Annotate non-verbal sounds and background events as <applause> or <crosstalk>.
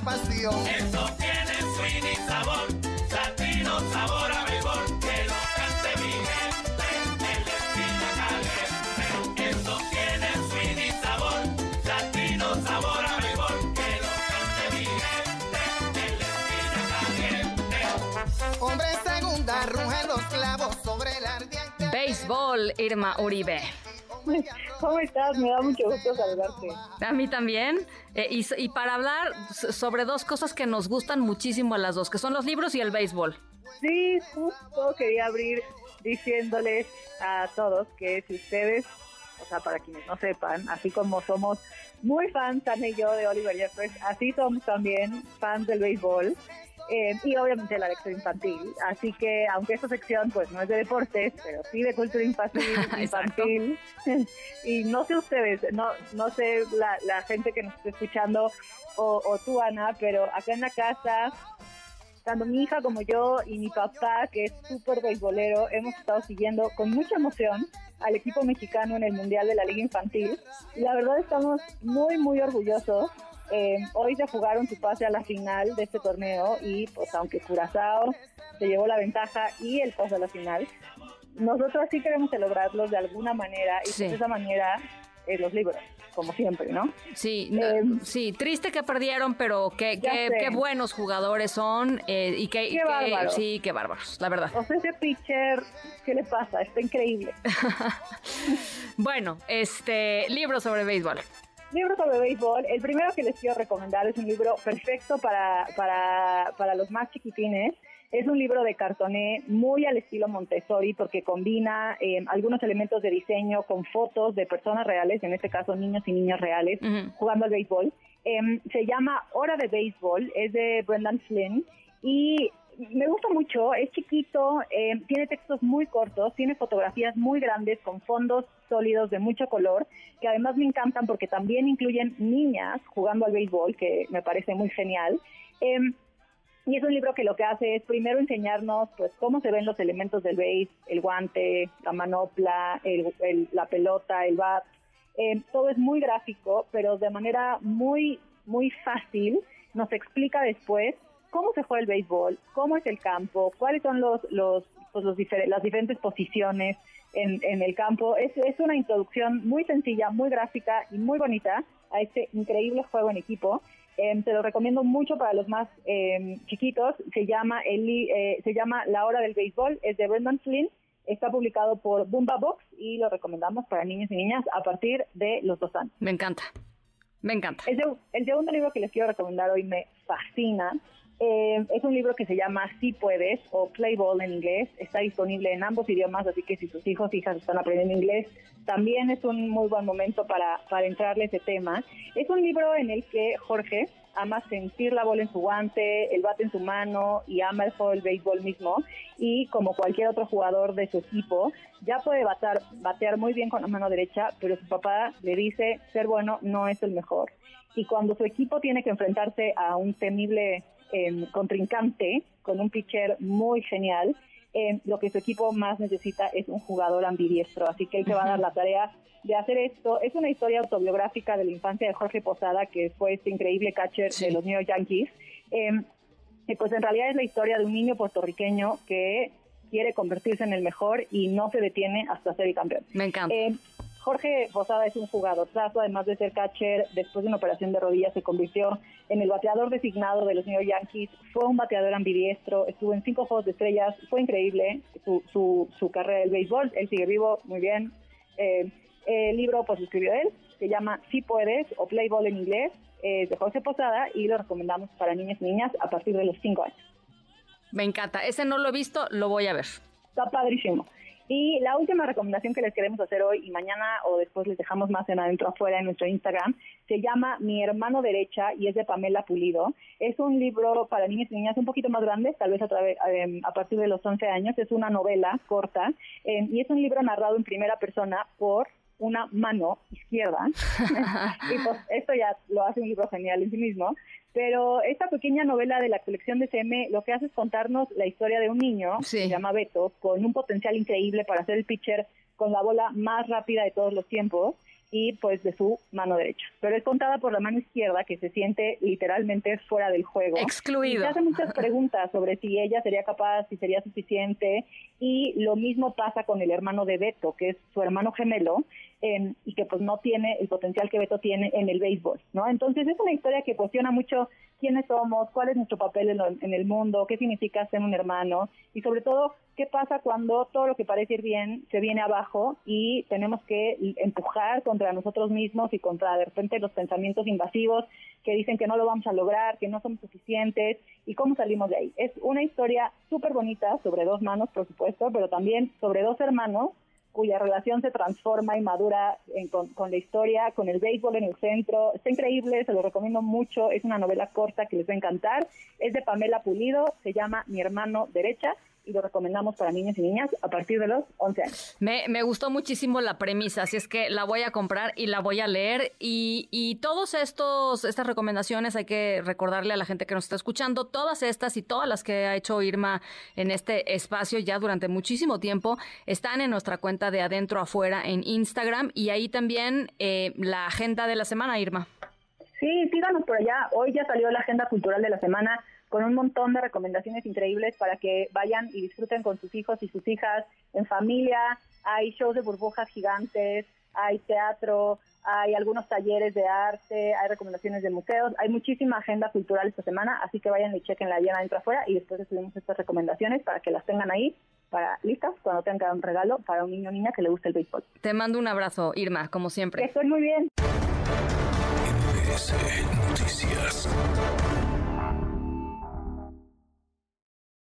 pasión. Eso tiene swing y sabor, latino sabor a béisbol, que lo cante mi gente, en la esquina caliente. Eso tiene swing y sabor, latino sabor a béisbol, que lo cante mi gente, en la esquina caliente. Hombre segunda, rugen los clavos sobre el ardiente. Béisbol, Irma Uribe. ¿Cómo estás? Me da mucho gusto saludarte. A mí también. Eh, y, y para hablar sobre dos cosas que nos gustan muchísimo a las dos, que son los libros y el béisbol. Sí, justo quería abrir diciéndoles a todos que si ustedes, o sea, para quienes no sepan, así como somos muy fans, Ana y yo, de Oliver Jeffers, así somos también fans del béisbol. Eh, y obviamente la lectura infantil. Así que, aunque esta sección pues no es de deportes, pero sí de cultura infantil, <laughs> infantil. <laughs> y no sé ustedes, no, no sé la, la gente que nos está escuchando o, o tú, Ana, pero acá en la casa tanto mi hija como yo y mi papá, que es súper beisbolero, hemos estado siguiendo con mucha emoción al equipo mexicano en el Mundial de la Liga Infantil. Y la verdad estamos muy, muy orgullosos. Eh, hoy se jugaron su pase a la final de este torneo y pues aunque Curazao se llevó la ventaja y el pase a la final, nosotros sí queremos celebrarlos de alguna manera y Sí. de esa manera eh, los libros, como siempre, ¿no? Sí, Eh, sí, triste que perdieron, pero qué, qué, buenos jugadores son eh, y qué, y Qué qué- bárbaros. sí, qué bárbaros, la verdad. O sea, ese pitcher, ¿qué le pasa? Está increíble. <laughs> Bueno, este libro sobre béisbol. Libro sobre béisbol. El primero que les quiero recomendar es un libro perfecto para, para, para los más chiquitines. Es un libro de cartoné muy al estilo Montessori porque combina eh, algunos elementos de diseño con fotos de personas reales, en este caso niños y niñas reales, Ujú. jugando al béisbol. Em, se llama Hora de Béisbol, es de Brendan Flynn y me gusta mucho, es chiquito, em, tiene textos muy cortos, tiene fotografías muy grandes con fondos sólidos de mucho color, que además me encantan porque también incluyen niñas jugando al béisbol, que me parece muy genial. Em, y es un libro que lo que hace es primero enseñarnos pues cómo se ven los elementos del béis, el guante, la manopla, la pelota, el bat. Eh, todo es muy gráfico, pero de manera muy, muy fácil nos explica después cómo se juega el béisbol, cómo es el campo, cuáles son los, los, pues, los difer- las diferentes posiciones en, en el campo. Es, es una introducción muy sencilla, muy gráfica y muy bonita a este increíble juego en equipo. Eh, te lo recomiendo mucho para los más eh, chiquitos. Se llama, el, eh, se llama La Hora del Béisbol. Es de Brendan Flynn. Está publicado por Boomba Box y lo recomendamos para niños y niñas a partir de los dos años. Me encanta. Me encanta. El segundo libro que les quiero recomendar hoy me fascina. Eh, es un libro que se llama Si Puedes o Play Ball en inglés. Está disponible en ambos idiomas, así que si sus hijos hijas están aprendiendo inglés, también es un muy buen momento para, para entrarle ese tema. Es un libro en el que Jorge ama sentir la bola en su guante, el bate en su mano y ama el juego del béisbol mismo. Y como cualquier otro jugador de su equipo, ya puede batear, batear muy bien con la mano derecha, pero su papá le dice ser bueno no es el mejor. Y cuando su equipo tiene que enfrentarse a un temible eh, contrincante con un pitcher muy genial, eh, lo que su equipo más necesita es un jugador ambidiestro. Así que él se va a dar la tarea de hacer esto. Es una historia autobiográfica de la infancia de Jorge Posada, que fue este increíble catcher Sí. de los New York Yankees. Eh, pues en realidad es la historia de un niño puertorriqueño que quiere convertirse en el mejor y no se detiene hasta ser el campeón. Me encanta. Eh, Jorge Posada es un jugador además de ser catcher, después de una operación de rodillas se convirtió en el bateador designado de los New York Yankees, fue un bateador ambidiestro, estuvo en cinco Juegos de Estrellas, fue increíble su, su, su carrera del béisbol, él sigue vivo, muy bien. Eh, el libro pues escribió él, se llama Si Puedes o Play Ball en inglés, es de Jorge Posada y lo recomendamos para niños y niñas a partir de los cinco años. Me encanta. Ese no lo he visto, lo voy a ver. Está padrísimo. Y la última recomendación que les queremos hacer hoy y mañana o después les dejamos más en adentro afuera en nuestro Instagram, se llama Mi hermano derecha y es de Pamela Pulido. Es un libro para niños y niñas un poquito más grande, tal vez a, em, a partir de los 11 años. Es una novela corta em, y es un libro narrado en primera persona por una mano izquierda. <laughs> y pues esto ya lo hace un libro genial en sí mismo. Pero esta pequeña novela de la colección de CM lo que hace es contarnos la historia de un niño, que se llama Beto, con un potencial increíble para ser el pitcher con la bola más rápida de todos los tiempos y pues de su mano derecha. Pero es contada por la mano izquierda que se siente literalmente fuera del juego. Excluido. Y se hace muchas preguntas sobre si ella sería capaz, si sería suficiente y lo mismo pasa con el hermano de Beto, que es su hermano gemelo, y que pues no tiene el potencial que Beto tiene en el béisbol, ¿no? Entonces es una historia que cuestiona mucho quiénes somos, cuál es nuestro papel en, el mundo, qué significa ser un hermano y sobre todo qué pasa cuando todo lo que parece ir bien se viene abajo y tenemos que empujar contra nosotros mismos y contra de repente los pensamientos invasivos que dicen que no lo vamos a lograr, que no somos suficientes y cómo salimos de ahí. Es una historia súper bonita sobre dos manos, por supuesto, pero también sobre dos hermanos cuya relación se transforma y madura con, la historia, con el béisbol en el centro. Está increíble, se lo recomiendo mucho. Es una novela corta que les va a encantar. Es de Pamela Pulido, se llama Mi hermano derecha y lo recomendamos para niños y niñas a partir de los 11 años. Me, me gustó muchísimo la premisa, así es que la voy a comprar y la voy a leer. Y, y todos estos, estas recomendaciones hay que recordarle a la gente que nos está escuchando, todas estas y todas las que ha hecho Irma en este espacio ya durante muchísimo tiempo, están en nuestra cuenta de adentro afuera en Instagram y ahí también eh, la agenda de la semana, Irma. Sí, síganos por allá. Hoy ya salió la agenda cultural de la semana con un montón de recomendaciones increíbles para que vayan y disfruten con sus hijos y sus hijas en familia. Hay shows de burbujas gigantes, hay teatro, hay algunos talleres de arte, hay recomendaciones de museos, hay muchísima agenda cultural esta semana, así que vayan y chequen la llena dentro afuera y después subimos estas recomendaciones para que las tengan ahí para listas cuando tengan un regalo para un niño o niña que le guste el béisbol. Te mando un abrazo, Irma, como siempre. estoy muy bien. Noticias.